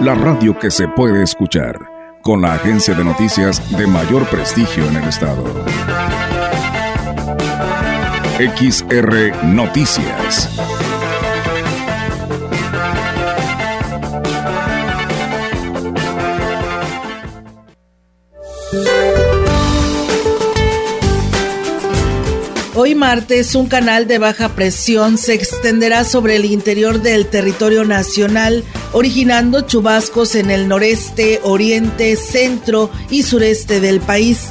la radio que se puede escuchar, con la agencia de noticias de mayor prestigio en el estado. XR Noticias. Hoy martes, un canal de baja presión se extenderá sobre el interior del territorio nacional, originando chubascos en el noreste, oriente, centro y sureste del país.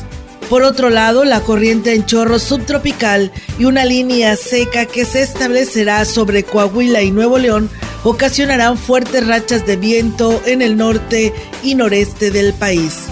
Por otro lado, la corriente en chorro subtropical y una línea seca que se establecerá sobre Coahuila y Nuevo León ocasionarán fuertes rachas de viento en el norte y noreste del país.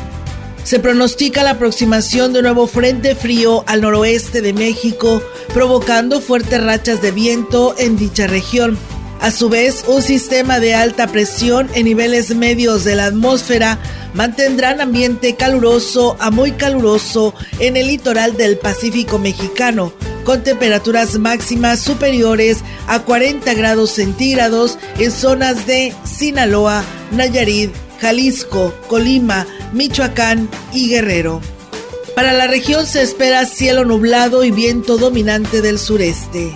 Se pronostica la aproximación de un nuevo frente frío al noroeste de México, provocando fuertes rachas de viento en dicha región. A su vez, un sistema de alta presión en niveles medios de la atmósfera mantendrán ambiente caluroso a muy caluroso en el litoral del Pacífico mexicano, con temperaturas máximas superiores a 40 grados centígrados en zonas de Sinaloa, Nayarit, Jalisco, Colima, Michoacán y Guerrero. Para la región se espera cielo nublado y viento dominante del sureste.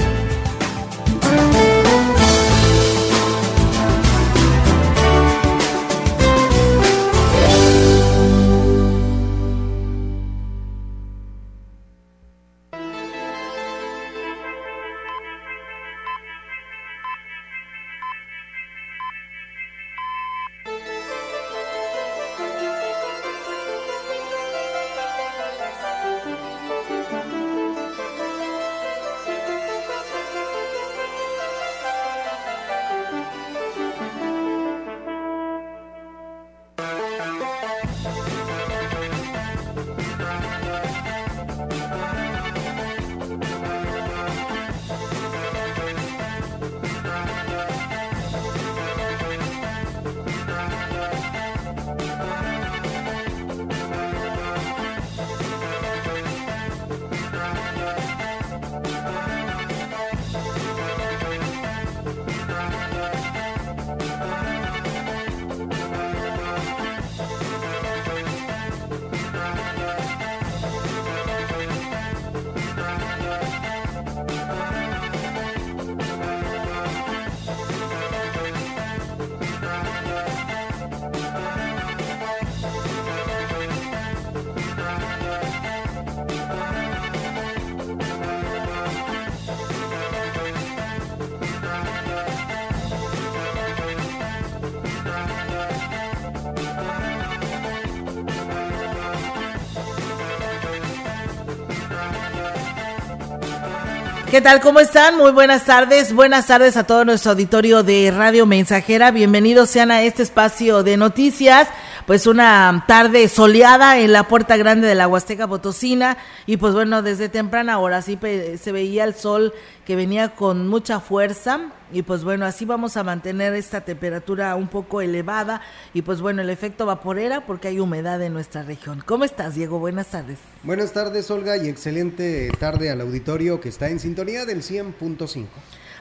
¿Qué tal? ¿Cómo están? Muy buenas tardes. Buenas tardes a todo nuestro auditorio de Radio Mensajera. Bienvenidos sean a este espacio de noticias pues una tarde soleada en la puerta grande de la Huasteca Potosina y pues bueno, desde temprana hora sí se veía el sol que venía con mucha fuerza y pues bueno, así vamos a mantener esta temperatura un poco elevada y pues bueno, el efecto vaporera porque hay humedad en nuestra región. ¿Cómo estás, Diego? Buenas tardes. Buenas tardes, Olga, y excelente tarde al auditorio que está en sintonía del 100.5.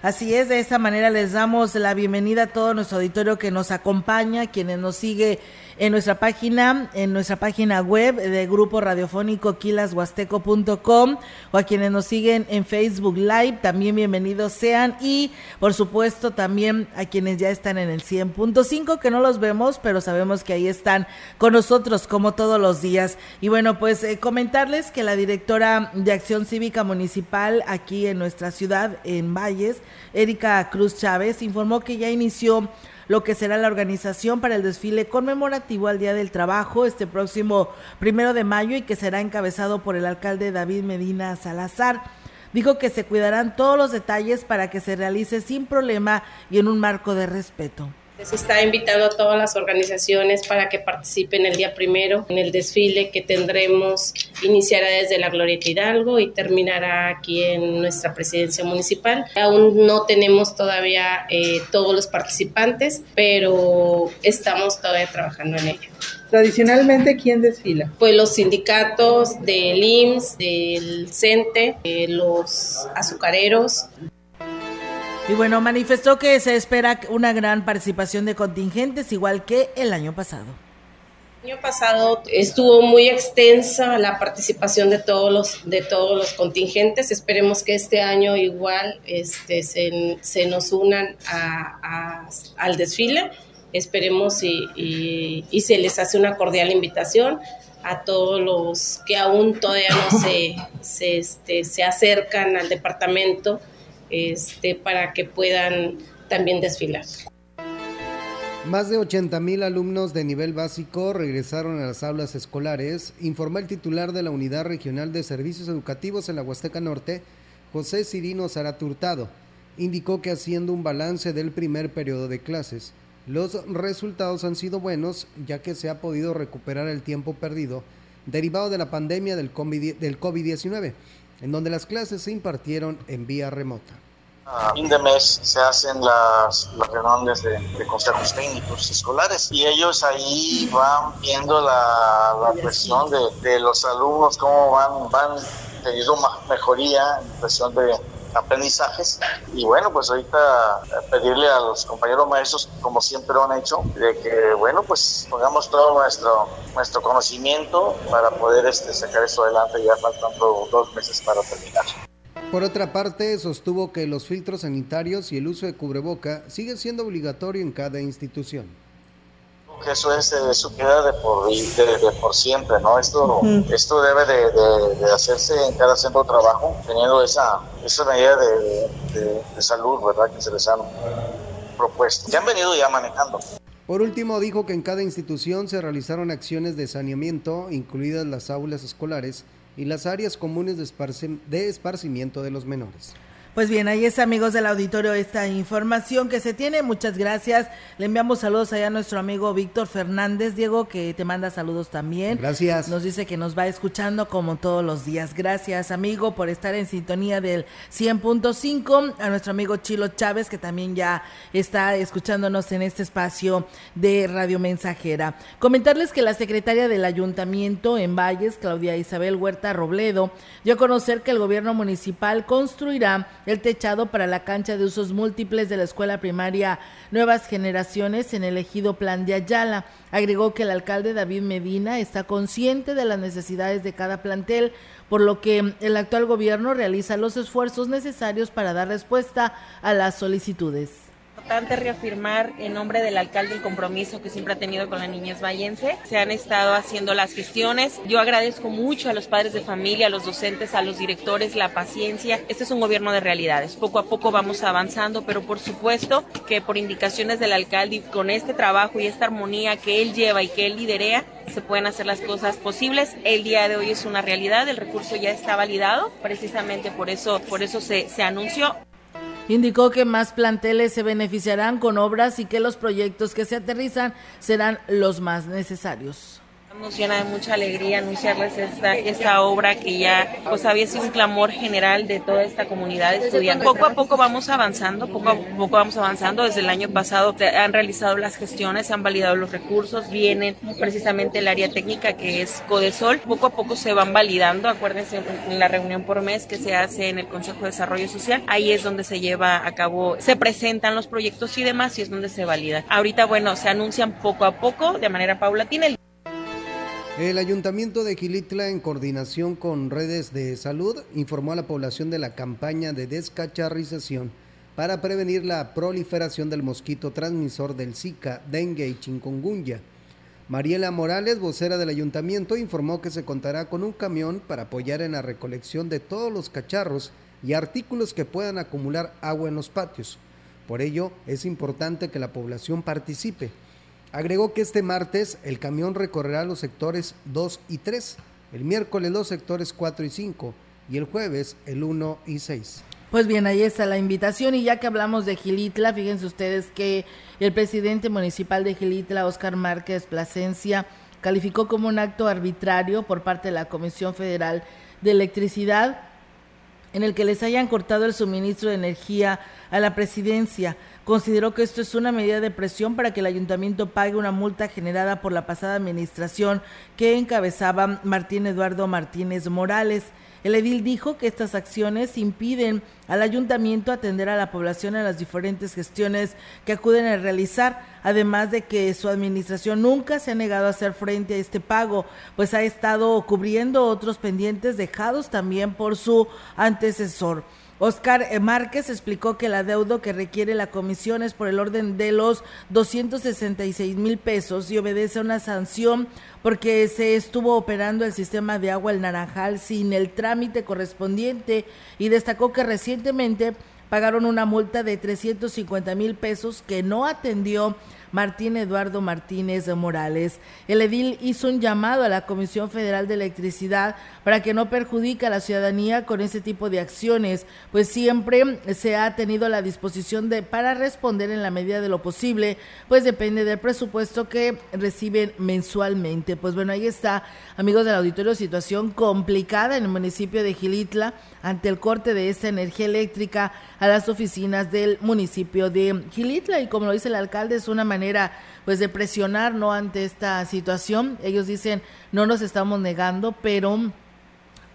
Así es, de esa manera les damos la bienvenida a todo nuestro auditorio que nos acompaña, quienes nos sigue en nuestra página, en nuestra página web de Grupo Radiofónico quilashuasteco.com o a quienes nos siguen en Facebook Live, también bienvenidos sean y por supuesto también a quienes ya están en el 100.5 que no los vemos, pero sabemos que ahí están con nosotros como todos los días. Y bueno, pues eh, comentarles que la directora de Acción Cívica Municipal aquí en nuestra ciudad, en Valles, Erika Cruz Chávez, informó que ya inició lo que será la organización para el desfile conmemorativo al Día del Trabajo este próximo primero de mayo y que será encabezado por el alcalde David Medina Salazar. Dijo que se cuidarán todos los detalles para que se realice sin problema y en un marco de respeto. Se está invitando a todas las organizaciones para que participen el día primero en el desfile que tendremos. Iniciará desde la Glorieta Hidalgo y terminará aquí en nuestra presidencia municipal. Aún no tenemos todavía eh, todos los participantes, pero estamos todavía trabajando en ello. Tradicionalmente, ¿quién desfila? Pues los sindicatos del IMSS, del CENTE, eh, los azucareros, y bueno, manifestó que se espera una gran participación de contingentes, igual que el año pasado. El año pasado estuvo muy extensa la participación de todos los, de todos los contingentes. Esperemos que este año igual este, se, se nos unan a, al desfile. Esperemos y, y, se les hace una cordial invitación a todos los que aún todavía no se, se, este, se acercan al departamento este, para que puedan también desfilar. Más de 80 mil alumnos de nivel básico regresaron a las aulas escolares, informó el titular de la Unidad Regional de Servicios Educativos en la Huasteca Norte, José Cirino Zaraturtado. Indicó que haciendo un balance del primer periodo de clases, los resultados han sido buenos ya que se ha podido recuperar el tiempo perdido derivado de la pandemia del COVID-19 en donde las clases se impartieron en vía remota. A fin de mes se hacen las, reuniones de, consejos técnicos escolares y ellos ahí van viendo la, la cuestión de, de, los alumnos, cómo van, van teniendo mejoría en cuestión de, aprendizajes. Y bueno pues ahorita eh, pedirle a los compañeros maestros como siempre lo han hecho de que bueno pues pongamos todo nuestro nuestro conocimiento para poder este sacar esto adelante. Ya faltan dos meses para terminar. Por otra parte, sostuvo que los filtros sanitarios y el uso de cubreboca siguen siendo obligatorio en cada institución que eso es eso queda de por, de, por siempre, ¿no? Esto, esto debe de, hacerse en cada centro de trabajo, teniendo esa, esa medida de, salud, ¿verdad? Que se les han propuesto. Ya han venido ya manejando. Por último, dijo que en cada institución se realizaron acciones de saneamiento, incluidas las aulas escolares y las áreas comunes de esparcimiento de los menores. Pues bien, ahí es amigos del auditorio esta información que se tiene. Muchas gracias. Le enviamos saludos allá a nuestro amigo Víctor Fernández, Diego, que te manda saludos también. Gracias. Nos dice que nos va escuchando como todos los días. Gracias, amigo, por estar en sintonía del 100.5. A nuestro amigo Chilo Chávez, que también ya está escuchándonos en este espacio de Radio Mensajera. Comentarles que la secretaria del Ayuntamiento en Valles, Claudia Isabel Huerta Robledo, dio a conocer que el gobierno municipal construirá el techado para la cancha de usos múltiples de la escuela primaria Nuevas Generaciones en el ejido Plan de Ayala. Agregó que el alcalde David Medina está consciente de las necesidades de cada plantel, por lo que el actual gobierno realiza los esfuerzos necesarios para dar respuesta a las solicitudes importante reafirmar en nombre del alcalde el compromiso que siempre ha tenido con la niñez vallense. Se han estado haciendo las gestiones. Yo agradezco mucho a los padres de familia, a los docentes, a los directores la paciencia. Este es un gobierno de realidades. Poco a poco vamos avanzando, pero por supuesto que por indicaciones del alcalde y con este trabajo y esta armonía que él lleva y que él liderea, se pueden hacer las cosas posibles. El día de hoy es una realidad, el recurso ya está validado, precisamente por eso, por eso se, se anunció. Indicó que más planteles se beneficiarán con obras y que los proyectos que se aterrizan serán los más necesarios. Nos de mucha alegría anunciarles esta, esta obra que ya pues había sido un clamor general de toda esta comunidad estudiantil. Poco a poco vamos avanzando, poco a poco vamos avanzando. Desde el año pasado han realizado las gestiones, se han validado los recursos, vienen precisamente el área técnica que es Codesol. Poco a poco se van validando. Acuérdense en la reunión por mes que se hace en el Consejo de Desarrollo Social. Ahí es donde se lleva a cabo, se presentan los proyectos y demás y es donde se valida. Ahorita, bueno, se anuncian poco a poco de manera paulatina. El Ayuntamiento de Gilitla, en coordinación con redes de salud, informó a la población de la campaña de descacharrización para prevenir la proliferación del mosquito transmisor del Zika, dengue y chikungunya. Mariela Morales, vocera del ayuntamiento, informó que se contará con un camión para apoyar en la recolección de todos los cacharros y artículos que puedan acumular agua en los patios. Por ello, es importante que la población participe Agregó que este martes el camión recorrerá los sectores 2 y 3, el miércoles los sectores 4 y 5 y el jueves el 1 y 6. Pues bien, ahí está la invitación y ya que hablamos de Gilitla, fíjense ustedes que el presidente municipal de Gilitla, Oscar Márquez Plasencia, calificó como un acto arbitrario por parte de la Comisión Federal de Electricidad en el que les hayan cortado el suministro de energía a la presidencia. Consideró que esto es una medida de presión para que el ayuntamiento pague una multa generada por la pasada administración que encabezaba Martín Eduardo Martínez Morales. El edil dijo que estas acciones impiden al ayuntamiento atender a la población en las diferentes gestiones que acuden a realizar, además de que su administración nunca se ha negado a hacer frente a este pago, pues ha estado cubriendo otros pendientes dejados también por su antecesor. Oscar Márquez explicó que el adeudo que requiere la comisión es por el orden de los 266 mil pesos y obedece a una sanción porque se estuvo operando el sistema de agua El Naranjal sin el trámite correspondiente y destacó que recientemente pagaron una multa de 350 mil pesos que no atendió Martín Eduardo Martínez Morales. El edil hizo un llamado a la Comisión Federal de Electricidad para que no perjudique a la ciudadanía con ese tipo de acciones, pues siempre se ha tenido la disposición de para responder en la medida de lo posible, pues depende del presupuesto que reciben mensualmente. Pues bueno, ahí está, amigos del auditorio, situación complicada en el municipio de Gilitla ante el corte de esta energía eléctrica a las oficinas del municipio de Gilitla y como lo dice el alcalde es una manera pues de presionar no ante esta situación. Ellos dicen no nos estamos negando, pero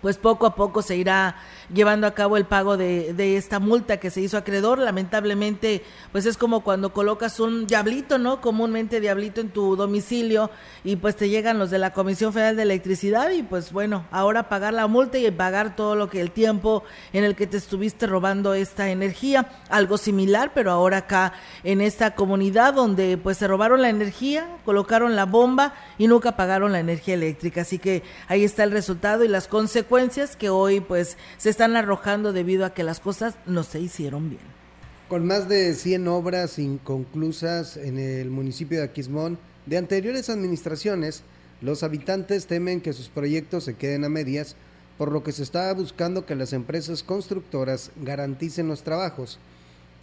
pues poco a poco se irá llevando a cabo el pago de, de, esta multa que se hizo acreedor. Lamentablemente, pues es como cuando colocas un diablito, ¿no? Comúnmente diablito en tu domicilio y pues te llegan los de la Comisión Federal de Electricidad y pues bueno, ahora pagar la multa y pagar todo lo que el tiempo en el que te estuviste robando esta energía. Algo similar, pero ahora acá en esta comunidad donde pues se robaron la energía, colocaron la bomba y nunca pagaron la energía eléctrica. Así que ahí está el resultado y las consecuencias que hoy pues se están arrojando debido a que las cosas no se hicieron bien. Con más de 100 obras inconclusas en el municipio de Aquismón de anteriores administraciones, los habitantes temen que sus proyectos se queden a medias, por lo que se está buscando que las empresas constructoras garanticen los trabajos.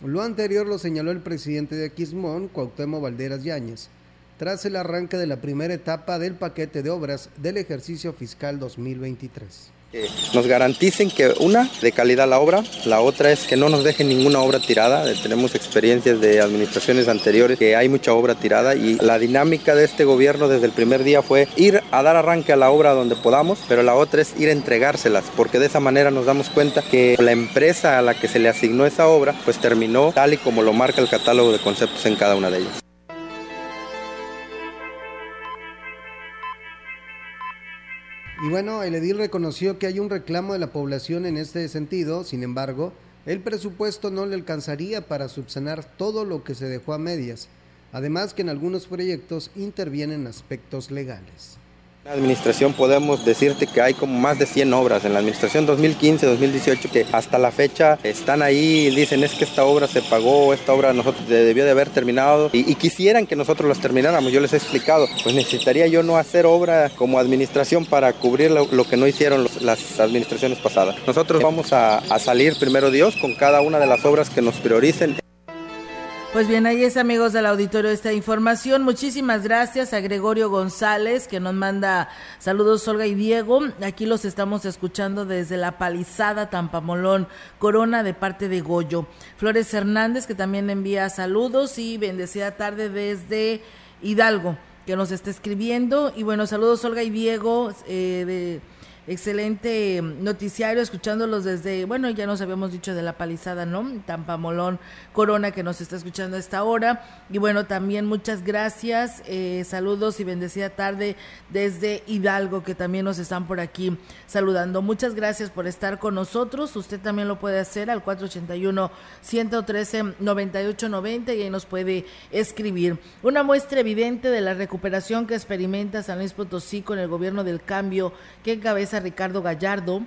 Lo anterior lo señaló el presidente de Aquismón, Cuauhtémoc Valderas Yáñez, tras el arranque de la primera etapa del paquete de obras del ejercicio fiscal 2023 que nos garanticen que una, de calidad la obra, la otra es que no nos dejen ninguna obra tirada. Tenemos experiencias de administraciones anteriores que hay mucha obra tirada y la dinámica de este gobierno desde el primer día fue ir a dar arranque a la obra donde podamos, pero la otra es ir a entregárselas, porque de esa manera nos damos cuenta que la empresa a la que se le asignó esa obra pues terminó tal y como lo marca el catálogo de conceptos en cada una de ellas. Y bueno, el edil reconoció que hay un reclamo de la población en este sentido, sin embargo, el presupuesto no le alcanzaría para subsanar todo lo que se dejó a medias, además que en algunos proyectos intervienen aspectos legales. En la administración podemos decirte que hay como más de 100 obras en la administración 2015-2018 que hasta la fecha están ahí y dicen es que esta obra se pagó, esta obra nosotros debió de haber terminado y, quisieran que nosotros las termináramos. Yo les he explicado, pues necesitaría yo no hacer obra como administración para cubrir lo, que no hicieron las administraciones pasadas. Nosotros vamos a, a salir primero Dios con cada una de las obras que nos prioricen. Pues bien, ahí es amigos del auditorio esta información. Muchísimas gracias a Gregorio González que nos manda saludos Olga y Diego. Aquí los estamos escuchando desde la palizada Tampamolón Corona de parte de Goyo. Flores Hernández que también envía saludos y bendecida tarde desde Hidalgo que nos está escribiendo. Y bueno, saludos Olga y Diego eh, de excelente noticiario, escuchándolos desde, bueno, ya nos habíamos dicho de la palizada, ¿no? Tampamolón Corona que nos está escuchando a esta hora. Y bueno, también muchas gracias, eh, saludos y bendecida tarde desde Hidalgo que también nos están por aquí saludando. Muchas gracias por estar con nosotros. Usted también lo puede hacer al 481-113-9890 y ahí nos puede escribir. Una muestra evidente de la recuperación que experimenta San Luis Potosí con el gobierno del cambio que encabeza Ricardo Gallardo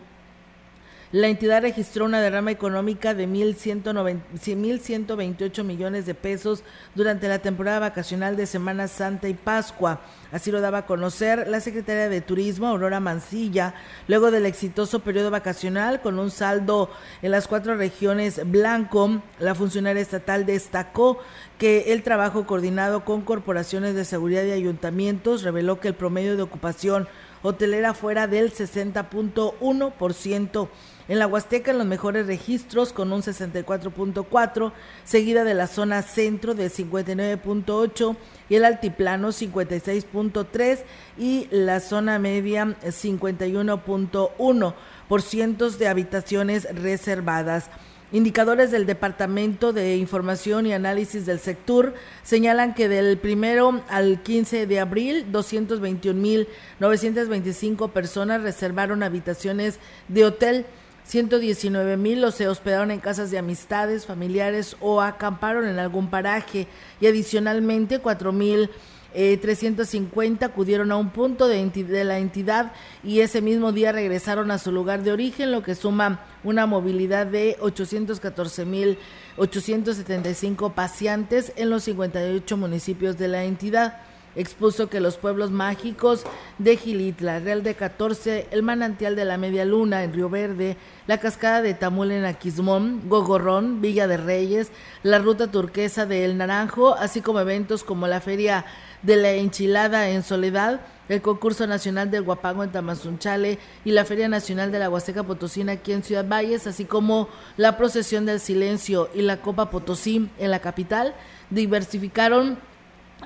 la entidad registró una derrama económica de 1.128 millones de pesos durante la temporada vacacional de Semana Santa y Pascua. Así lo daba a conocer la secretaria de Turismo, Aurora Mancilla, luego del exitoso periodo vacacional con un saldo en las cuatro regiones blanco. La funcionaria estatal destacó que el trabajo coordinado con corporaciones de seguridad y ayuntamientos reveló que el promedio de ocupación hotelera fuera del 60.1% en la Huasteca en los mejores registros con un 64.4, seguida de la zona centro de 59.8 y el altiplano 56.3 y la zona media 51.1 por cientos de habitaciones reservadas. Indicadores del Departamento de Información y Análisis del Sector señalan que del primero al 15 de abril, 221.925 personas reservaron habitaciones de hotel. 119 mil los se hospedaron en casas de amistades, familiares o acamparon en algún paraje. Y adicionalmente 4 mil 350 eh, acudieron a un punto de, de, la entidad y ese mismo día regresaron a su lugar de origen, lo que suma una movilidad de 814 mil 875 pacientes en los 58 municipios de la entidad expuso que los pueblos mágicos de Gilitla, Real de 14, el manantial de la Media Luna en Río Verde, la cascada de Tamul en Aquismón, Gogorrón, Villa de Reyes, la ruta turquesa de El Naranjo, así como eventos como la Feria de la Enchilada en Soledad, el concurso nacional del Guapango en Tamazunchale y la Feria Nacional de la Huasteca Potosina aquí en Ciudad Valles, así como la procesión del silencio y la Copa Potosí en la capital, diversificaron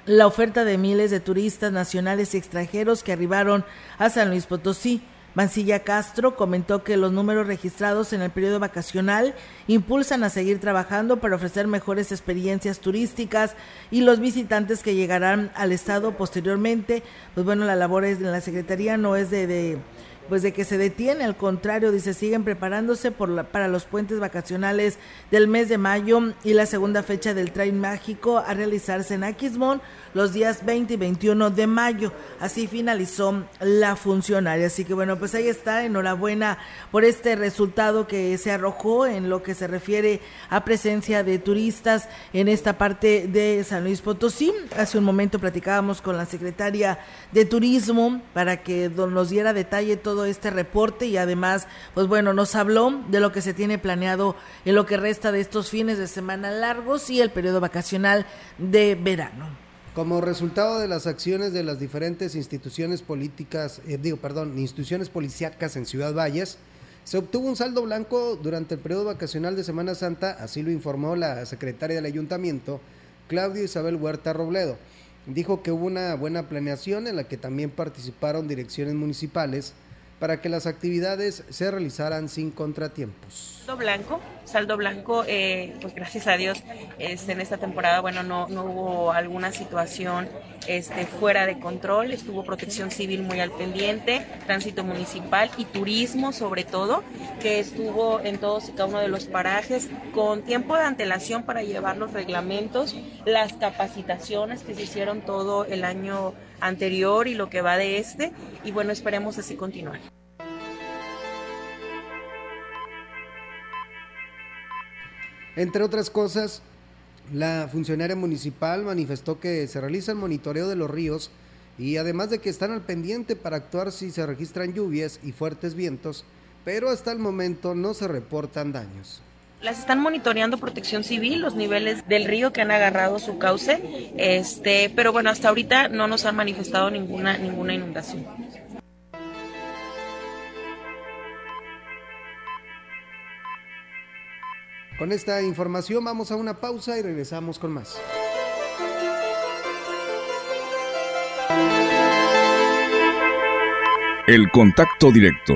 la oferta de miles de turistas nacionales y extranjeros que arribaron a San Luis Potosí. Mancilla Castro comentó que los números registrados en el periodo vacacional impulsan a seguir trabajando para ofrecer mejores experiencias turísticas y los visitantes que llegarán al estado posteriormente, pues bueno, la labor de la Secretaría no es de, de pues de que se detiene, al contrario, dice, siguen preparándose por para los puentes vacacionales del mes de mayo y la segunda fecha del tren mágico a realizarse en Aquismón los días 20 y 21 de mayo. Así finalizó la funcionaria. Así que bueno, pues ahí está, enhorabuena por este resultado que se arrojó en lo que se refiere a presencia de turistas en esta parte de San Luis Potosí. Hace un momento platicábamos con la secretaria de Turismo para que nos diera detalle todo este reporte y además, pues bueno, nos habló de lo que se tiene planeado en lo que resta de estos fines de semana largos y el periodo vacacional de verano. Como resultado de las acciones de las diferentes instituciones políticas, eh, digo, perdón, instituciones policíacas en Ciudad Valles, se obtuvo un saldo blanco durante el periodo vacacional de Semana Santa, así lo informó la secretaria del ayuntamiento, Claudio Isabel Huerta Robledo. Dijo que hubo una buena planeación en la que también participaron direcciones municipales, para que las actividades se realizaran sin contratiempos. Saldo blanco, saldo blanco, eh, pues gracias a Dios, este, en esta temporada, bueno, no, no hubo alguna situación este, fuera de control, estuvo protección civil muy al pendiente, tránsito municipal y turismo sobre todo, que estuvo en todos y cada uno de los parajes con tiempo de antelación para llevar los reglamentos, las capacitaciones que se hicieron todo el año anterior y lo que va de este, y bueno, esperemos así continuar. Entre otras cosas, la funcionaria municipal manifestó que se realiza el monitoreo de los ríos y además de que están al pendiente para actuar si se registran lluvias y fuertes vientos, pero hasta el momento no se reportan daños. Las están monitoreando Protección Civil, los niveles del río que han agarrado su cauce, este, pero bueno, hasta ahorita no nos han manifestado ninguna ninguna inundación. Con esta información vamos a una pausa y regresamos con más. El contacto directo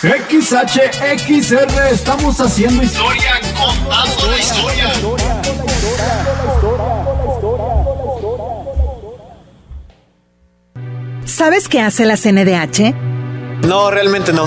XHXR, estamos haciendo historia, contando la historia. ¿Sabes qué hace la CNDH? No, realmente no.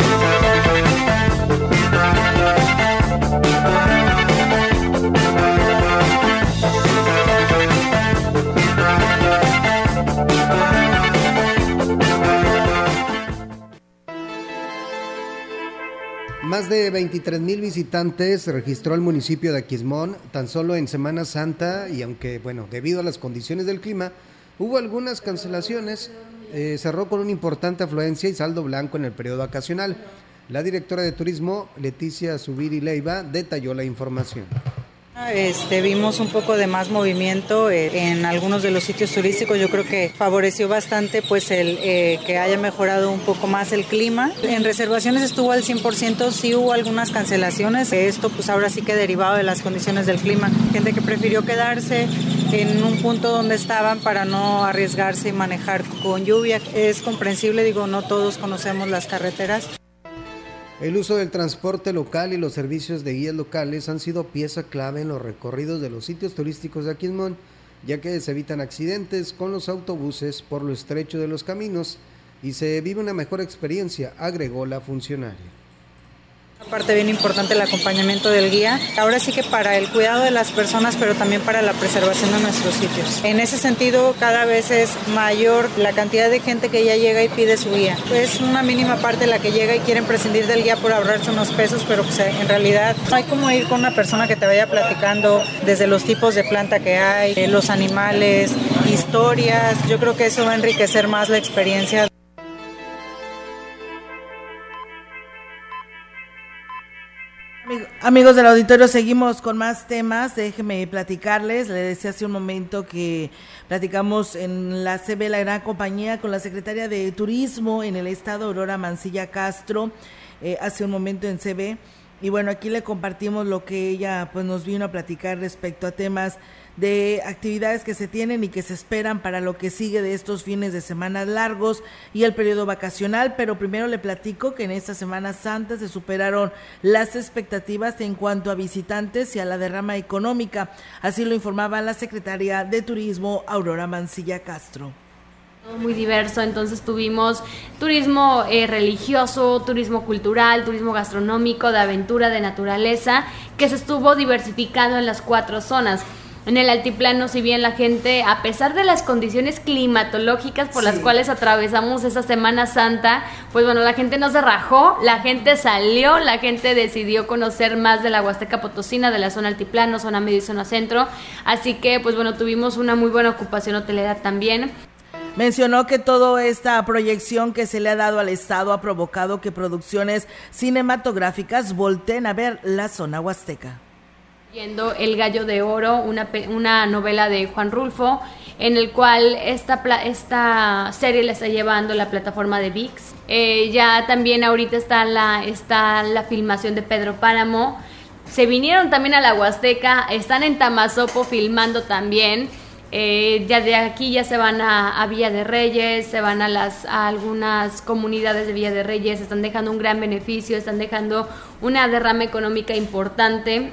Más de 23 mil visitantes registró el municipio de Aquismón tan solo en Semana Santa y aunque, bueno, debido a las condiciones del clima, hubo algunas cancelaciones, eh, cerró con una importante afluencia y saldo blanco en el periodo vacacional. La directora de turismo, Leticia Subiri Leiva, detalló la información. Este, vimos un poco de más movimiento eh, en algunos de los sitios turísticos. Yo creo que favoreció bastante pues el eh, que haya mejorado un poco más el clima. En reservaciones estuvo al 100%, sí hubo algunas cancelaciones. Esto pues ahora sí que derivado de las condiciones del clima. Gente que prefirió quedarse en un punto donde estaban para no arriesgarse y manejar con lluvia. Es comprensible, digo, no todos conocemos las carreteras. El uso del transporte local y los servicios de guías locales han sido pieza clave en los recorridos de los sitios turísticos de Aquismón, ya que se evitan accidentes con los autobuses por lo estrecho de los caminos y se vive una mejor experiencia, agregó la funcionaria. Parte bien importante el acompañamiento del guía. Ahora sí que para el cuidado de las personas, pero también para la preservación de nuestros sitios. En ese sentido, cada vez es mayor la cantidad de gente que ya llega y pide su guía. Es una mínima parte la que llega y quieren prescindir del guía por ahorrarse unos pesos, pero pues, en realidad no hay como ir con una persona que te vaya platicando desde los tipos de planta que hay, eh, los animales, historias. Yo creo que eso va a enriquecer más la experiencia. Amigos del auditorio, seguimos con más temas. Déjenme platicarles. Le decía hace un momento que platicamos en la CB, la gran compañía, con la secretaria de Turismo en el estado, Aurora Mancilla Castro, eh, hace un momento en CB. Y bueno, aquí le compartimos lo que ella pues nos vino a platicar respecto a temas de actividades que se tienen y que se esperan para lo que sigue de estos fines de semana largos y el periodo vacacional, pero primero le platico que en esta Semana Santa se superaron las expectativas en cuanto a visitantes y a la derrama económica, así lo informaba la secretaria de Turismo Aurora Mancilla Castro. Muy diverso, entonces tuvimos turismo eh, religioso, turismo cultural, turismo gastronómico, de aventura, de naturaleza, que se estuvo diversificando en las cuatro zonas. En el altiplano, si bien la gente, a pesar de las condiciones climatológicas por las cuales atravesamos esa Semana Santa, pues bueno, la gente no se rajó, la gente salió, la gente decidió conocer más de la Huasteca Potosina, de la zona altiplano, zona medio y zona centro. Así que, pues bueno, tuvimos una muy buena ocupación hotelera también. Mencionó que toda esta proyección que se le ha dado al Estado ha provocado que producciones cinematográficas volteen a ver la zona huasteca. Viendo El Gallo de Oro, una, una novela de Juan Rulfo, en el cual esta, esta serie la está llevando la plataforma de VIX. Eh, ya también ahorita está la, está la filmación de Pedro Páramo. Se vinieron también a la Huasteca, están en Tamazopo filmando también. Eh, ya de aquí ya se van a, Villa de Reyes, se van a, las, a algunas comunidades de Villa de Reyes, están dejando un gran beneficio, están dejando una derrama económica importante.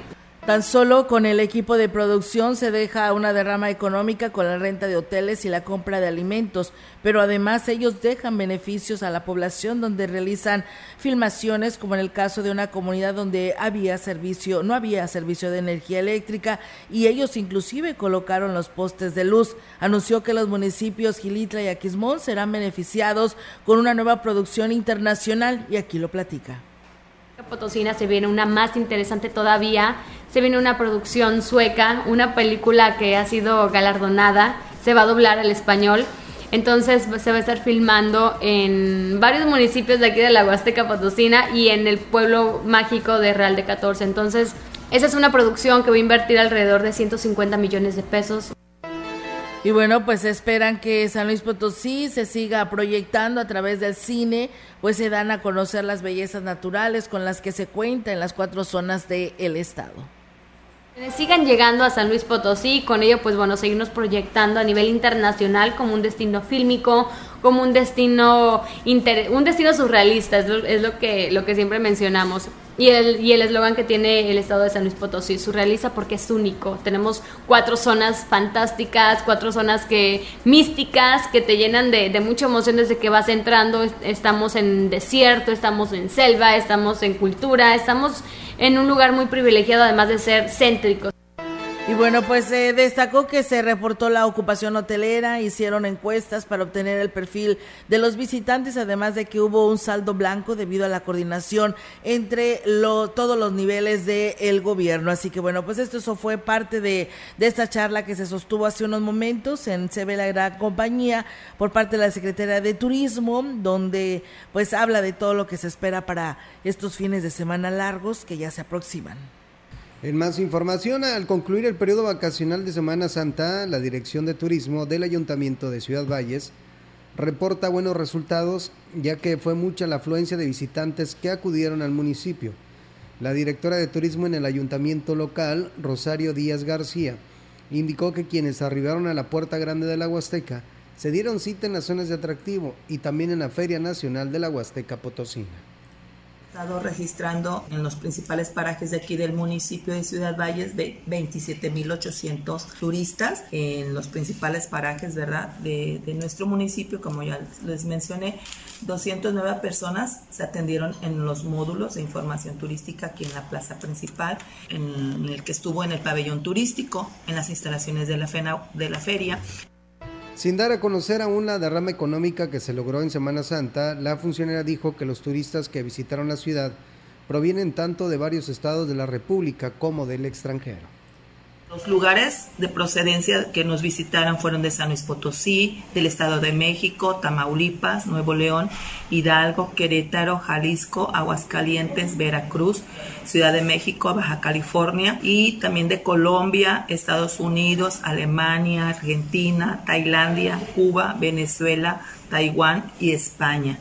Tan solo con el equipo de producción se deja una derrama económica con la renta de hoteles y la compra de alimentos, pero además ellos dejan beneficios a la población donde realizan filmaciones, como en el caso de una comunidad donde había servicio, no había servicio de energía eléctrica y ellos inclusive colocaron los postes de luz. Anunció que los municipios Gilitla y Aquismón serán beneficiados con una nueva producción internacional y aquí lo platica. Potosina se viene una más interesante todavía, se viene una producción sueca, una película que ha sido galardonada, se va a doblar al español, entonces se va a estar filmando en varios municipios de aquí de la Huasteca Potosina y en el pueblo mágico de Real de 14, entonces esa es una producción que va a invertir alrededor de 150 millones de pesos. Y bueno, pues esperan que San Luis Potosí se siga proyectando a través del cine, pues se dan a conocer las bellezas naturales con las que se cuenta en las cuatro zonas del estado. Sigan llegando a San Luis Potosí, con ello pues bueno, seguirnos proyectando a nivel internacional como un destino fílmico, como un destino un destino surrealista, es lo, es lo que lo que siempre mencionamos. Y el y el eslogan que tiene el estado de San Luis Potosí, surrealiza porque es único. Tenemos cuatro zonas fantásticas, cuatro zonas que místicas que te llenan de, de mucha emoción desde que vas entrando. Estamos en desierto, estamos en selva, estamos en cultura, estamos en un lugar muy privilegiado además de ser céntricos. Y bueno, pues se destacó que se reportó la ocupación hotelera, hicieron encuestas para obtener el perfil de los visitantes, además de que hubo un saldo blanco debido a la coordinación entre lo, todos los niveles del gobierno. Así que bueno, pues esto eso fue parte de, de esta charla que se sostuvo hace unos momentos en CB La Gran Compañía por parte de la Secretaría de Turismo, donde pues habla de todo lo que se espera para estos fines de semana largos que ya se aproximan. En más información, al concluir el periodo vacacional de Semana Santa, la Dirección de Turismo del Ayuntamiento de Ciudad Valles reporta buenos resultados, ya que fue mucha la afluencia de visitantes que acudieron al municipio. La directora de turismo en el ayuntamiento local, Rosario Díaz García, indicó que quienes arribaron a la Puerta Grande de la Huasteca se dieron cita en las zonas de atractivo y también en la Feria Nacional de la Huasteca Potosina estado registrando en los principales parajes de aquí del municipio de Ciudad Valles de 27.800 turistas en los principales parajes, ¿verdad? De, nuestro municipio, como ya les mencioné, 209 personas se atendieron en los módulos de información turística aquí en la plaza principal, en el que estuvo en el pabellón turístico, en las instalaciones de la, de la feria. Sin dar a conocer aún la derrama económica que se logró en Semana Santa, la funcionaria dijo que los turistas que visitaron la ciudad provienen tanto de varios estados de la República como del extranjero. Los lugares de procedencia que nos visitaron fueron de San Luis Potosí, del Estado de México, Tamaulipas, Nuevo León, Hidalgo, Querétaro, Jalisco, Aguascalientes, Veracruz, Ciudad de México, Baja California y también de Colombia, Estados Unidos, Alemania, Argentina, Tailandia, Cuba, Venezuela, Taiwán y España.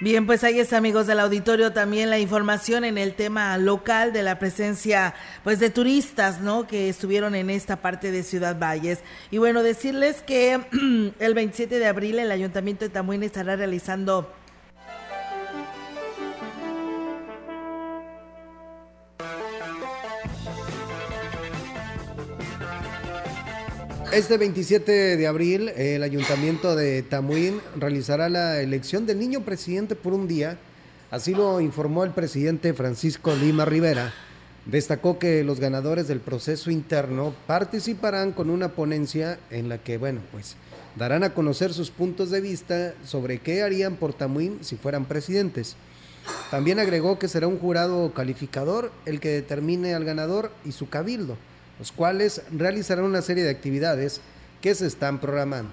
Bien, pues ahí está, amigos del auditorio, también la información en el tema local de la presencia, pues, de turistas, ¿no? Que estuvieron en esta parte de Ciudad Valles. Y bueno, decirles que el 27 de abril el Ayuntamiento de Tamuín estará realizando Este 27 de abril, el Ayuntamiento de Tamuín realizará la elección del niño presidente por un día. Así lo informó el presidente Francisco Lima Rivera. Destacó que los ganadores del proceso interno participarán con una ponencia en la que, bueno, pues darán a conocer sus puntos de vista sobre qué harían por Tamuín si fueran presidentes. También agregó que será un jurado calificador el que determine al ganador y su cabildo los cuales realizarán una serie de actividades que se están programando.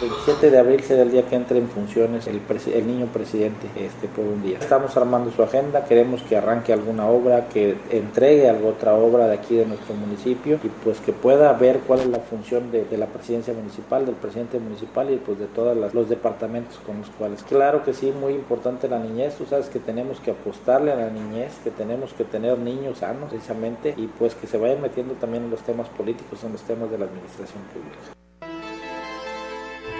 El 27 de abril será el día que entre en funciones el, el, niño presidente este, por un día. Estamos armando su agenda, queremos que arranque alguna obra, que entregue alguna otra obra de aquí de nuestro municipio y pues que pueda ver cuál es la función de, de la presidencia municipal, del presidente municipal y pues de todos los departamentos con los cuales. Claro que sí, muy importante la niñez, tú sabes que tenemos que apostarle a la niñez, que tenemos que tener niños sanos precisamente y pues que se vayan metiendo también en los temas políticos, en los temas de la administración pública.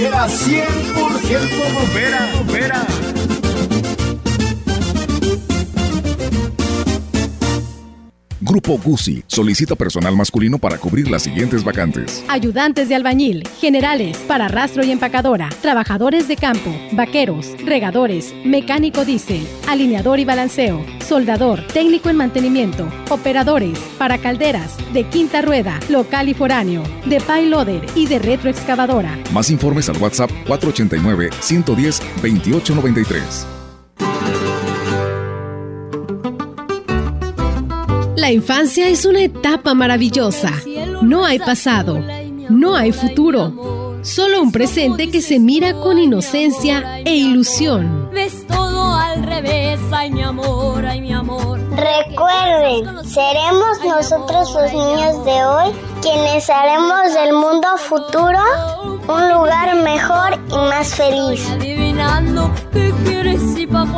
Radio Mensajera 100% bombera, bombera. Grupo Guzzi solicita personal masculino para cubrir las siguientes vacantes. Ayudantes de albañil, generales, para rastro y empacadora, trabajadores de campo, vaqueros, regadores, mecánico diésel, alineador y balanceo, soldador, técnico en mantenimiento, operadores, para calderas, de quinta rueda, local y foráneo, de payloader y de retroexcavadora. Más informes al WhatsApp 489 110 2893. La infancia es una etapa maravillosa. No hay pasado, no hay futuro, solo un presente que se mira con inocencia e ilusión. Ves todo al revés, ay mi amor, ay mi amor. Recuerden, seremos nosotros los niños de hoy quienes haremos del mundo futuro un lugar mejor y más feliz.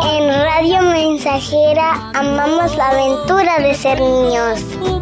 En Radio Mensajera amamos la aventura de ser niños.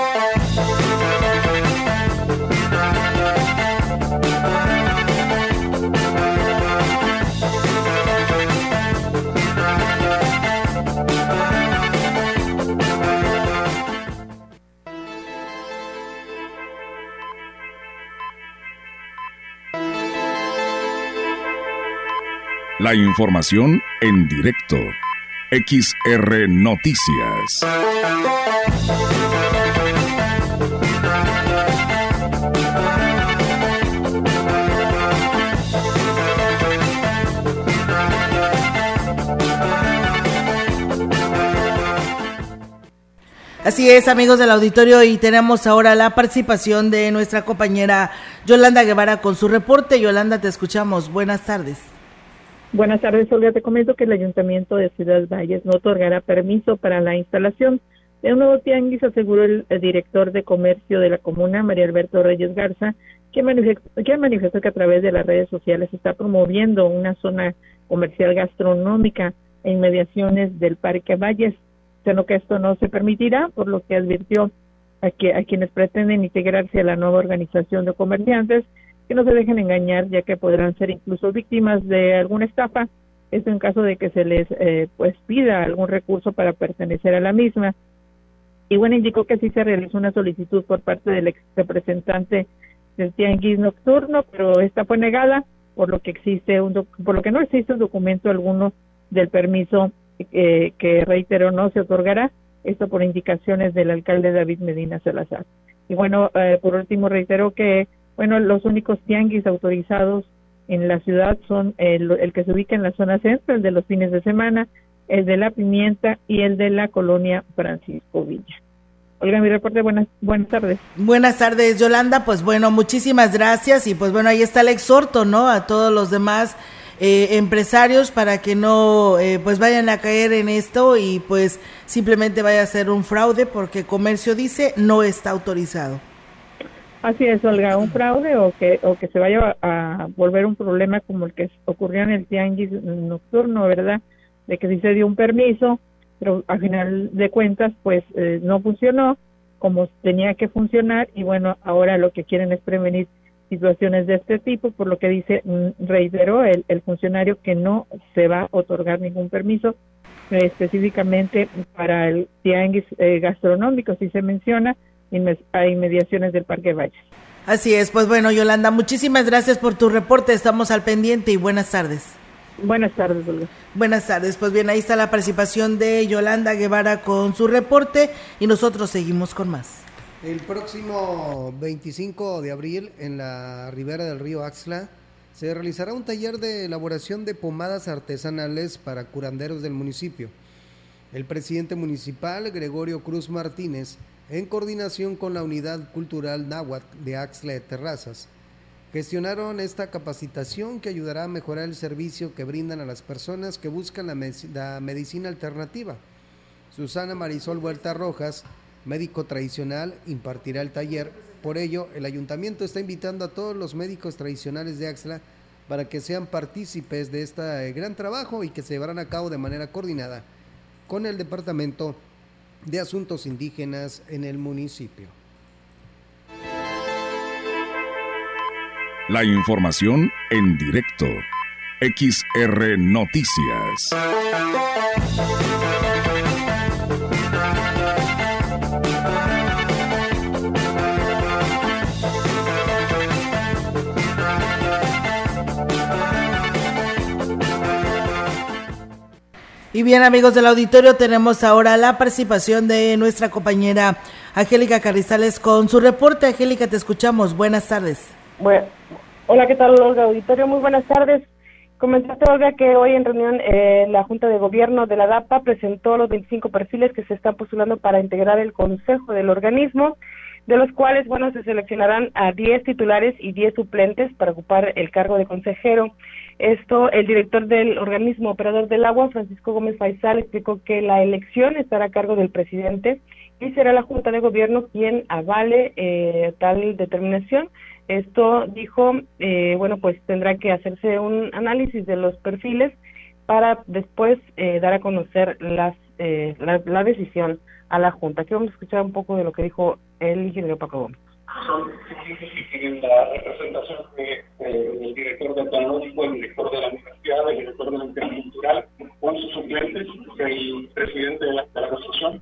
La información en directo. XR Noticias. Así es, amigos del auditorio, y tenemos ahora la participación de nuestra compañera Yolanda Guevara con su reporte. Yolanda, te escuchamos. Buenas tardes. Buenas tardes, Olga. Te comento que el Ayuntamiento de Ciudad Valles no otorgará permiso para la instalación de un nuevo tianguis, aseguró el, director de comercio de la comuna, María Alberto Reyes Garza, que manifestó, que manifestó que a través de las redes sociales está promoviendo una zona comercial gastronómica en inmediaciones del Parque Valles, sino que esto no se permitirá, por lo que advirtió a, que, a quienes pretenden integrarse a la nueva organización de comerciantes que no se dejen engañar, ya que podrán ser incluso víctimas de alguna estafa, esto en caso de que se les eh, pues pida algún recurso para pertenecer a la misma. Y bueno, indicó que sí se realizó una solicitud por parte del ex representante del Tianguis Nocturno, pero esta fue negada, por lo que existe un por lo que no existe un documento alguno del permiso eh, que reitero no se otorgará, esto por indicaciones del alcalde David Medina Salazar. Y bueno, eh, por último reitero que, bueno, los únicos tianguis autorizados en la ciudad son el, que se ubica en la zona centro, el de los fines de semana, el de la pimienta y el de la colonia Francisco Villa. Olga, mi reporte, buenas, buenas tardes. Buenas tardes, Yolanda. Pues bueno, muchísimas gracias. Y pues bueno, ahí está el exhorto, ¿no? A todos los demás eh, empresarios para que no eh, pues vayan a caer en esto y pues simplemente vaya a ser un fraude porque comercio dice no está autorizado. Así es, Olga, un fraude o que, o que se vaya a, volver un problema como el que ocurrió en el tianguis nocturno, ¿verdad? De que sí se dio un permiso, pero al final de cuentas pues eh, no funcionó como tenía que funcionar y bueno, ahora lo que quieren es prevenir situaciones de este tipo, por lo que dice, mm, reiteró el, funcionario que no se va a otorgar ningún permiso eh, específicamente para el tianguis eh, gastronómico, si se menciona, a inmediaciones del Parque Valles. Así es, pues bueno, Yolanda, muchísimas gracias por tu reporte, estamos al pendiente y buenas tardes. Buenas tardes, Olga. Buenas tardes. Pues bien, ahí está la participación de Yolanda Guevara con su reporte y nosotros seguimos con más. El próximo 25 de abril en la ribera del río Axla se realizará un taller de elaboración de pomadas artesanales para curanderos del municipio. El presidente municipal, Gregorio Cruz Martínez, en coordinación con la Unidad Cultural Náhuatl de Axla de Terrazas, gestionaron esta capacitación que ayudará a mejorar el servicio que brindan a las personas que buscan la, medicina alternativa. Susana Marisol Vuelta Rojas, médico tradicional, impartirá el taller. Por ello, el ayuntamiento está invitando a todos los médicos tradicionales de Axla para que sean partícipes de este gran trabajo y que se llevarán a cabo de manera coordinada con el Departamento de Asuntos Indígenas en el municipio. La información en directo. XR Noticias. Y bien amigos del auditorio, tenemos ahora la participación de nuestra compañera Angélica Carrizales con su reporte. Angélica, te escuchamos. Buenas tardes. Bueno, Hola, ¿qué tal, Olga Auditorio? Muy buenas tardes. Comentaste, Olga, que hoy en reunión eh, la Junta de Gobierno de la DAPA presentó los 25 perfiles que se están postulando para integrar el Consejo del organismo, de los cuales, bueno, se seleccionarán a 10 titulares y 10 suplentes para ocupar el cargo de consejero. Esto, el director del organismo operador del agua, Francisco Gómez Faisal, explicó que la elección estará a cargo del presidente y será la Junta de Gobierno quien avale eh, tal determinación esto dijo, eh, bueno, pues tendrá que hacerse un análisis de los perfiles para después eh, dar a conocer las, eh, la, decisión a la Junta. Aquí vamos a escuchar un poco de lo que dijo el ingeniero Paco Gómez. Son que tienen la representación del director del tecnológico, el director de la universidad, el director de la cultural, con sus suplentes, el presidente de la, de construcción,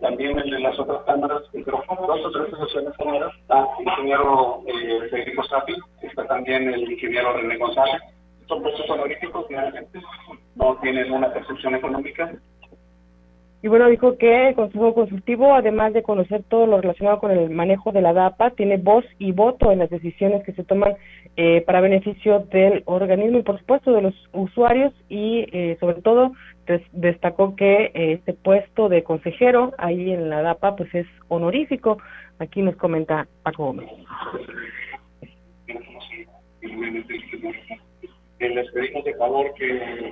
también el de las otras cámaras, pero dos o tres asociaciones cámaras, está el ingeniero eh, Federico Sapi, está también el ingeniero René González. Son puestos honoríficos, realmente no tienen una percepción económica, y bueno, dijo que el Consejo Consultivo, además de conocer todo lo relacionado con el manejo de la DAPA, tiene voz y voto en las decisiones que se toman eh, para beneficio del organismo y, por supuesto, de los usuarios y, eh, sobre todo, destacó que eh, este puesto de consejero ahí en la DAPA pues es honorífico. Aquí nos comenta Paco Gómez les pedimos de favor que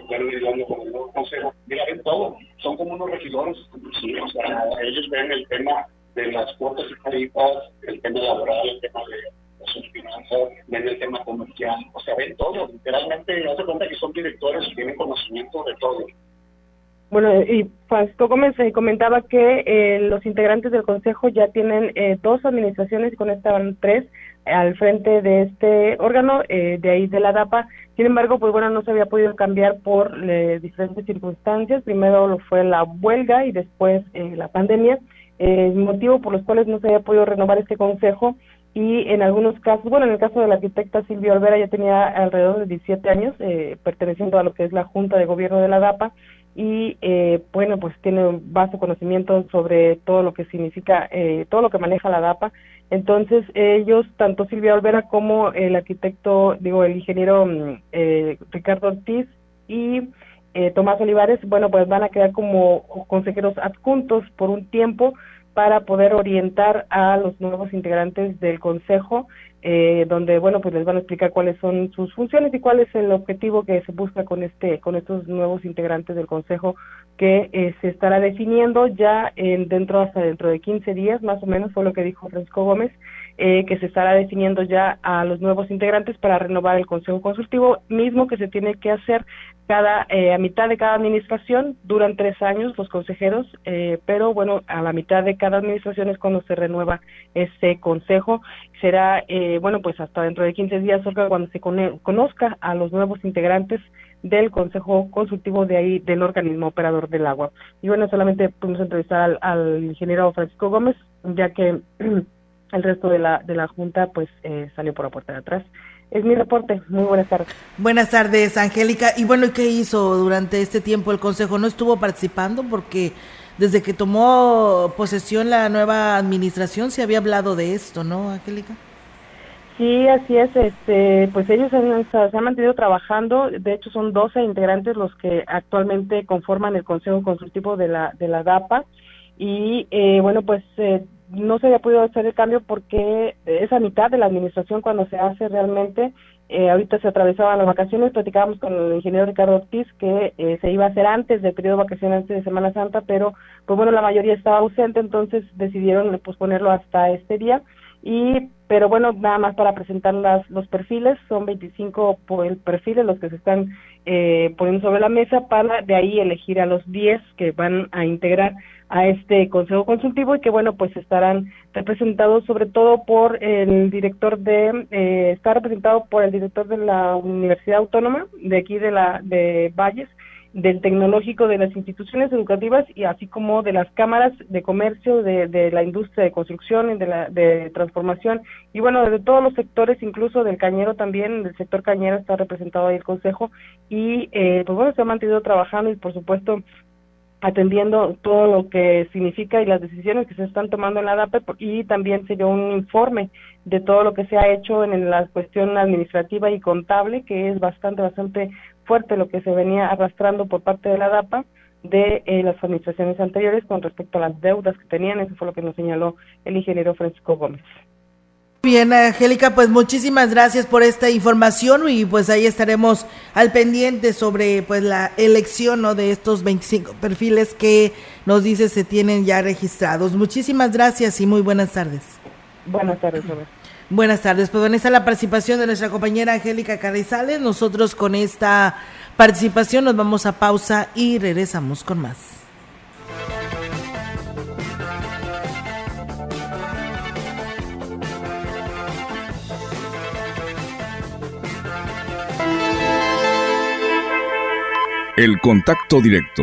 lo llevando con el nuevo consejo, mira, ven todo, son como unos regidores, sí, o sea, ellos ven el tema de las cuotas y tarifas, el tema laboral, el tema de sus finanzas, ven el tema comercial, o sea, ven todo, literalmente, hace cuenta que son directores y tienen conocimiento de todo. Bueno, y Francisco Gómez eh, comentaba que eh, los integrantes del Consejo ya tienen eh, dos administraciones y con esta van tres al frente de este órgano, de ahí de la DAPA. Sin embargo, pues bueno, no se había podido cambiar por diferentes circunstancias. Primero lo fue la huelga y después la pandemia. el motivo por los cuales no se había podido renovar este consejo y en algunos casos, bueno, en el caso de la arquitecta Silvia Olvera ya tenía alrededor de 17 años eh, perteneciendo a lo que es la Junta de Gobierno de la DAPA y eh, bueno, pues tiene vasto conocimiento sobre todo lo que significa, eh, todo lo que maneja la DAPA. Entonces ellos, tanto Silvia Olvera como el arquitecto, digo, el ingeniero mm, eh, Ricardo Ortiz y eh, Tomás Olivares, bueno, pues van a quedar como consejeros adjuntos por un tiempo para poder orientar a los nuevos integrantes del consejo eh, donde bueno pues les van a explicar cuáles son sus funciones y cuál es el objetivo que se busca con este con estos nuevos integrantes del consejo que eh, se estará definiendo ya en, dentro hasta dentro de 15 días más o menos fue lo que dijo Francisco Gómez eh, que se estará definiendo ya a los nuevos integrantes para renovar el consejo consultivo mismo que se tiene que hacer cada a mitad de cada administración. Duran tres años los consejeros pero bueno a la mitad de cada administración es cuando se renueva ese consejo. Será eh, eh, bueno, pues hasta dentro de 15 días, cuando se conozca a los nuevos integrantes del Consejo Consultivo de ahí del organismo operador del agua. Y bueno, solamente pudimos entrevistar al, ingeniero Francisco Gómez, ya que el resto de la, de la Junta pues eh, salió por la puerta de atrás. Es mi reporte. Muy buenas tardes. Buenas tardes, Angélica. Y bueno, ¿qué hizo durante este tiempo el Consejo? ¿No estuvo participando? Porque desde que tomó posesión la nueva administración se había hablado de esto, ¿no, Angélica? Sí, así es. Este, pues ellos se han mantenido trabajando. De hecho, son 12 integrantes los que actualmente conforman el Consejo Consultivo de la de la DAPA. Y eh, bueno, pues eh, no se había podido hacer el cambio porque es a mitad de la administración cuando se hace realmente. Eh, ahorita se atravesaban las vacaciones, platicábamos con el ingeniero Ricardo Ortiz que eh, se iba a hacer antes del periodo vacacional antes de Semana Santa, pero pues bueno, la mayoría estaba ausente, entonces decidieron posponerlo hasta este día y pero bueno, nada más para presentar las, los perfiles, son 25 por el perfiles los que se están eh, poniendo sobre la mesa para de ahí elegir a los 10 que van a integrar a este consejo consultivo y que bueno, pues estarán representados sobre todo por el director de, eh, está representado por el director de la Universidad Autónoma de aquí de la de Valles, del tecnológico de las instituciones educativas y así como de las cámaras de comercio, de, la industria de construcción de la de transformación. Y bueno, de todos los sectores, incluso del cañero también, del sector cañero está representado ahí el consejo y eh, pues bueno, se ha mantenido trabajando y por supuesto atendiendo todo lo que significa y las decisiones que se están tomando en la DAPE y también se dio un informe de todo lo que se ha hecho en la cuestión administrativa y contable que es bastante bastante fuerte lo que se venía arrastrando por parte de la DAPA de eh, las administraciones anteriores con respecto a las deudas que tenían, eso fue lo que nos señaló el ingeniero Francisco Gómez. Bien, Angélica, pues muchísimas gracias por esta información y pues ahí estaremos al pendiente sobre pues la elección ¿no? de estos 25 perfiles que nos dice se tienen ya registrados. Muchísimas gracias y muy buenas tardes. Buenas tardes, Robert. Buenas tardes, pues está la participación de nuestra compañera Angélica Carrizales. Nosotros con esta participación nos vamos a pausa y regresamos con más. El contacto directo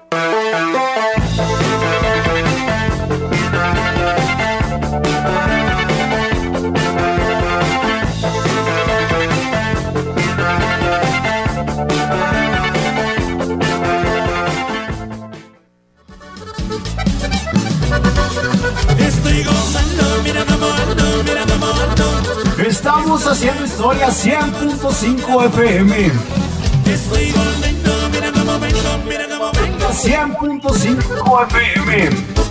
haciendo historia 100.5 FM. Estoy volviendo, mira cómo vengo, mira cómo vengo. 100.5 FM.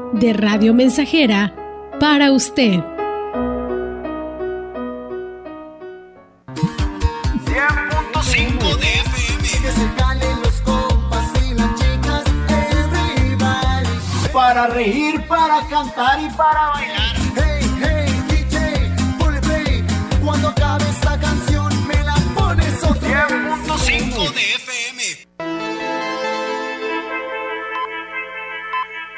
de Radio Mensajera para usted. Para reír, para cantar y para bailar.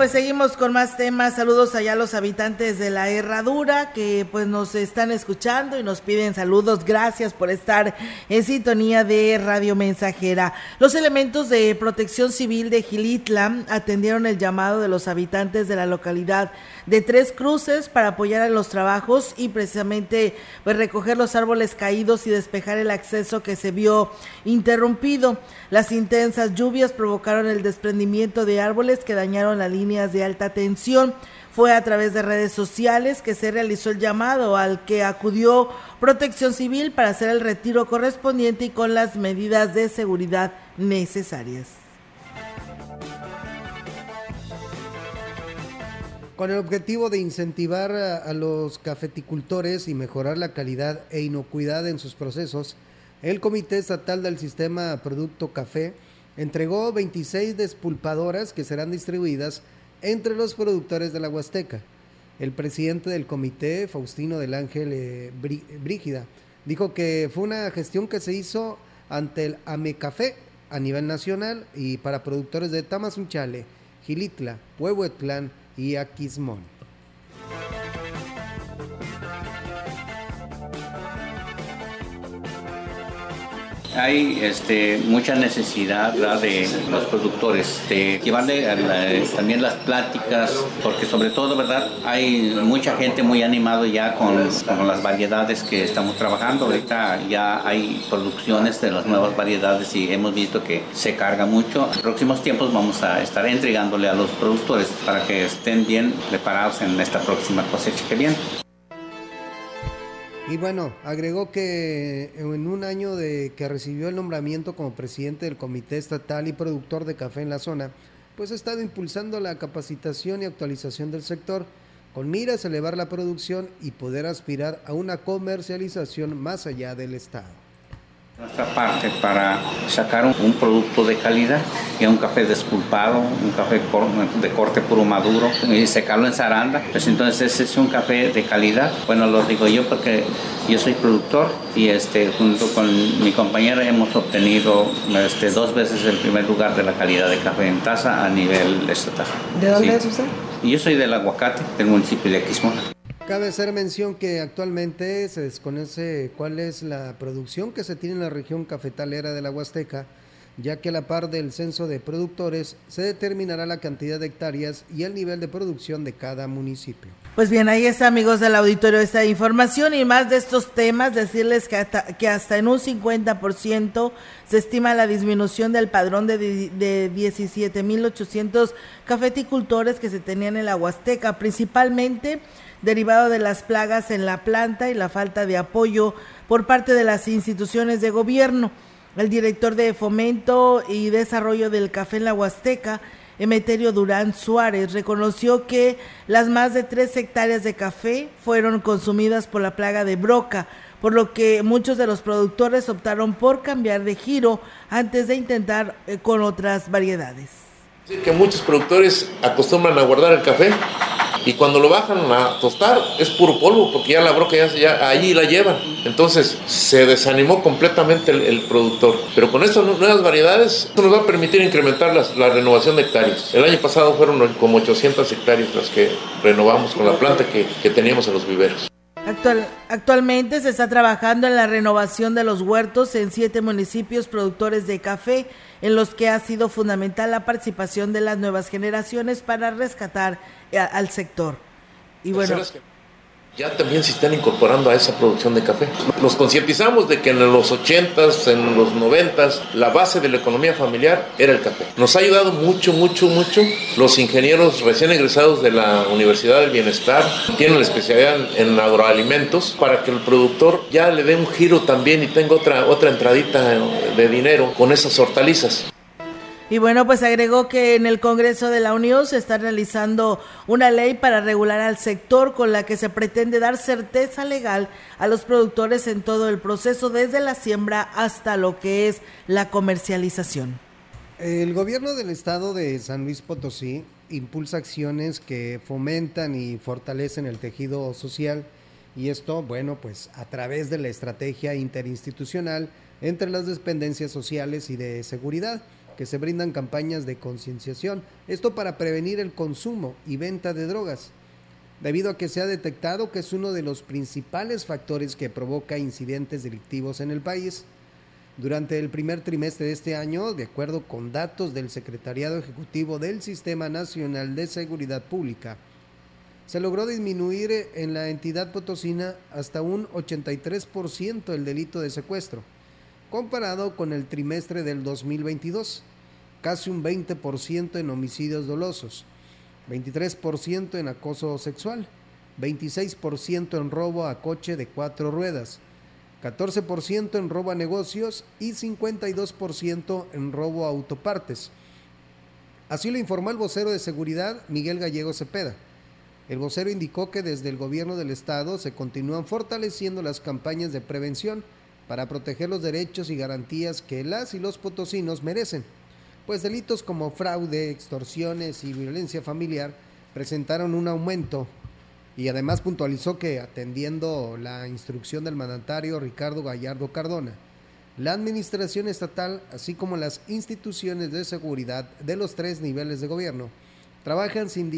Pues seguimos con más temas. Saludos allá a los habitantes de la Herradura que pues nos están escuchando y nos piden saludos. Gracias por estar en sintonía de Radio Mensajera. Los elementos de protección civil de Gilitla atendieron el llamado de los habitantes de la localidad de Tres Cruces para apoyar en los trabajos y precisamente pues recoger los árboles caídos y despejar el acceso que se vio interrumpido. Las intensas lluvias provocaron el desprendimiento de árboles que dañaron las de alta tensión. Fue a través de redes sociales que se realizó el llamado al que acudió Protección Civil para hacer el retiro correspondiente y con las medidas de seguridad necesarias. Con el objetivo de incentivar a, los cafeticultores y mejorar la calidad e inocuidad en sus procesos, el Comité Estatal del Sistema Producto Café entregó 26 despulpadoras que serán distribuidas entre los productores de la Huasteca. El presidente del comité, Faustino del Ángel eh, Brígida, dijo que fue una gestión que se hizo ante el AMECAFé a nivel nacional y para productores de Tamazunchale, Gilitla, Huehuetlán y Aquismón. Hay este, mucha necesidad de los productores de llevarle también las pláticas, porque sobre todo, ¿verdad? Hay mucha gente muy animado ya con, con, las variedades que estamos trabajando. Ahorita ya hay producciones de las nuevas variedades y hemos visto que se carga mucho. En próximos tiempos vamos a estar entregándole a los productores para que estén bien preparados en esta próxima cosecha que viene. Y bueno, agregó que en un año de que recibió el nombramiento como presidente del Comité Estatal y productor de café en la zona, pues ha estado impulsando la capacitación y actualización del sector, con miras a elevar la producción y poder aspirar a una comercialización más allá del Estado nuestra parte para sacar un, producto de calidad, y un café despulpado, un café de corte puro maduro y secarlo en zaranda. Pues entonces ese es un café de calidad. Bueno, lo digo yo porque yo soy productor y este, junto con mi compañera hemos obtenido este, dos veces el primer lugar de la calidad de café en taza a nivel estatal. ¿De dónde es usted? Yo soy del Aguacate, del municipio de Quismona. Cabe hacer mención que actualmente se desconoce cuál es la producción que se tiene en la región cafetalera de la Huasteca, ya que a la par del censo de productores se determinará la cantidad de hectáreas y el nivel de producción de cada municipio. Pues bien, ahí está amigos del auditorio esta información y más de estos temas, decirles que hasta, que hasta en un 50% se estima la disminución del padrón de, de 17.800 cafeticultores que se tenían en la Huasteca, principalmente derivado de las plagas en la planta y la falta de apoyo por parte de las instituciones de gobierno. El director de Fomento y Desarrollo del Café en la Huasteca, Emeterio Durán Suárez, reconoció que las más de tres hectáreas de café fueron consumidas por la plaga de broca, por lo que muchos de los productores optaron por cambiar de giro antes de intentar eh, con otras variedades. Que muchos productores acostumbran a guardar el café y cuando lo bajan a tostar es puro polvo porque ya la broca ya, ya allí la llevan. Entonces se desanimó completamente el, productor. Pero con estas nuevas variedades nos va a permitir incrementar la renovación de hectáreas. El año pasado fueron como 800 hectáreas las que renovamos con la planta que, que teníamos en los viveros. Actual, actualmente se está trabajando en la renovación de los huertos en siete municipios productores de café, en los que ha sido fundamental la participación de las nuevas generaciones para rescatar al sector. Y bueno, ya también se están incorporando a esa producción de café. Nos concientizamos de que en los 80s, en los 90s, la base de la economía familiar era el café. Nos ha ayudado mucho, mucho, mucho. Los ingenieros recién egresados de la Universidad del Bienestar tienen la especialidad en agroalimentos para que el productor ya le dé un giro también y tenga otra, otra entradita de dinero con esas hortalizas. Y bueno, pues agregó que en el Congreso de la Unión se está realizando una ley para regular al sector con la que se pretende dar certeza legal a los productores en todo el proceso, desde la siembra hasta lo que es la comercialización. El gobierno del estado de San Luis Potosí impulsa acciones que fomentan y fortalecen el tejido social y esto, bueno, pues a través de la estrategia interinstitucional entre las dependencias sociales y de seguridad que se brindan campañas de concienciación, esto para prevenir el consumo y venta de drogas, debido a que se ha detectado que es uno de los principales factores que provoca incidentes delictivos en el país. Durante el primer trimestre de este año, de acuerdo con datos del Secretariado Ejecutivo del Sistema Nacional de Seguridad Pública, se logró disminuir en la entidad potosina hasta un 83% el delito de secuestro, comparado con el trimestre del 2022 casi un 20% en homicidios dolosos, 23% en acoso sexual, 26% en robo a coche de cuatro ruedas, 14% en robo a negocios y 52% en robo a autopartes. Así lo informó el vocero de seguridad Miguel Gallego Cepeda. El vocero indicó que desde el gobierno del estado se continúan fortaleciendo las campañas de prevención para proteger los derechos y garantías que las y los potosinos merecen pues delitos como fraude, extorsiones y violencia familiar presentaron un aumento. Y además puntualizó que atendiendo la instrucción del mandatario Ricardo Gallardo Cardona, la administración estatal, así como las instituciones de seguridad de los tres niveles de gobierno, trabajan sin,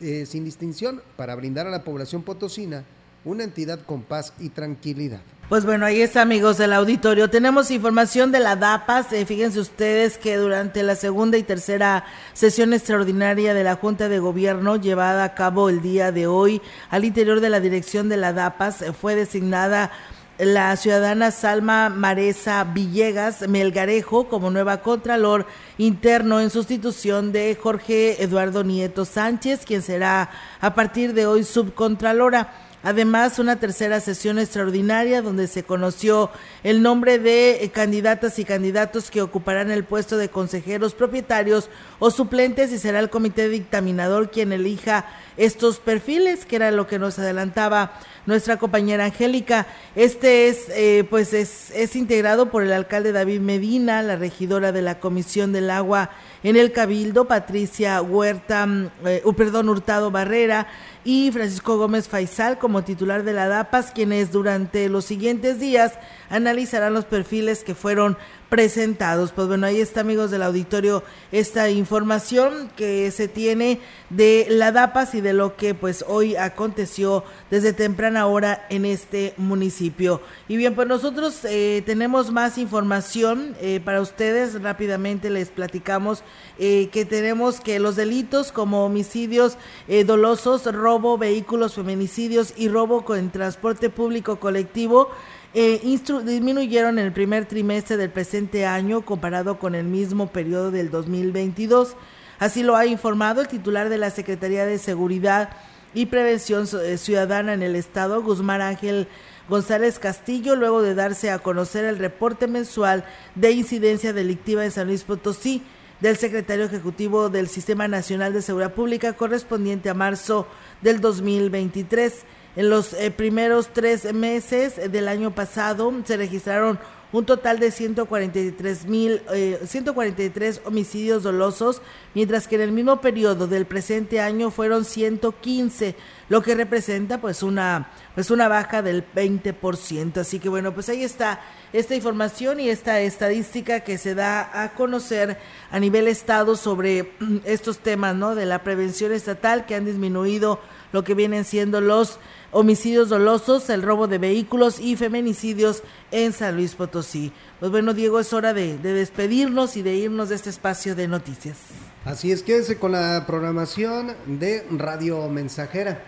eh, sin distinción para brindar a la población potosina una entidad con paz y tranquilidad. Pues bueno, ahí está, amigos del auditorio. Tenemos información de la DAPAS. Eh, fíjense ustedes que durante la segunda y tercera sesión extraordinaria de la Junta de Gobierno llevada a cabo el día de hoy al interior de la dirección de la DAPAS fue designada la ciudadana Salma Maresa Villegas Melgarejo como nueva Contralor Interno en sustitución de Jorge Eduardo Nieto Sánchez, quien será a partir de hoy subcontralora. Además, una tercera sesión extraordinaria donde se conoció el nombre de eh, candidatas y candidatos que ocuparán el puesto de consejeros propietarios o suplentes y será el comité dictaminador quien elija estos perfiles, que era lo que nos adelantaba nuestra compañera Angélica. Este es, eh, pues es, es integrado por el alcalde David Medina, la regidora de la Comisión del Agua en el Cabildo, Patricia Huerta, mm, eh, perdón, Hurtado Barrera, y Francisco Gómez Faisal como titular de la DAPAS, quienes durante los siguientes días analizarán los perfiles que fueron presentados. Pues bueno, ahí está, amigos del auditorio, esta información que se tiene de la DAPAS y de lo que pues hoy aconteció desde temprana hora en este municipio. Y bien, pues nosotros eh, tenemos más información eh, para ustedes. Rápidamente les platicamos eh, que tenemos que los delitos como homicidios dolosos, robo, vehículos, feminicidios y robo con transporte público colectivo eh, disminuyeron en el primer trimestre del presente año comparado con el mismo periodo del 2022. Así lo ha informado el titular de la Secretaría de Seguridad y Prevención eh, Ciudadana en el Estado, Guzmán Ángel González Castillo, luego de darse a conocer el reporte mensual de incidencia delictiva en San Luis Potosí del secretario ejecutivo del Sistema Nacional de Seguridad Pública correspondiente a marzo del 2023. En los eh, primeros tres meses del año pasado se registraron un total de 143 mil 143 eh, homicidios dolosos, mientras que en el mismo periodo del presente año fueron 115, lo que representa pues una pues una baja del 20%. Así que bueno, pues ahí está esta información y esta estadística que se da a conocer a nivel estado sobre estos temas, ¿no? De la prevención estatal que han disminuido lo que vienen siendo los homicidios dolosos, el robo de vehículos y feminicidios en San Luis Potosí. Pues bueno, Diego, es hora de, despedirnos y de irnos de este espacio de noticias. Así es, quédese con la programación de Radio Mensajera.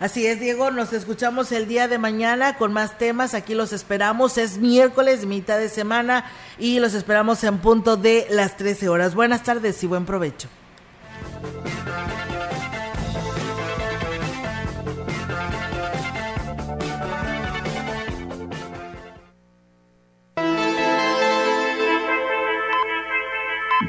Así es, Diego, nos escuchamos el día de mañana con más temas. Aquí los esperamos. Es miércoles, mitad de semana, y los esperamos en punto de las 13 horas. Buenas tardes y buen provecho.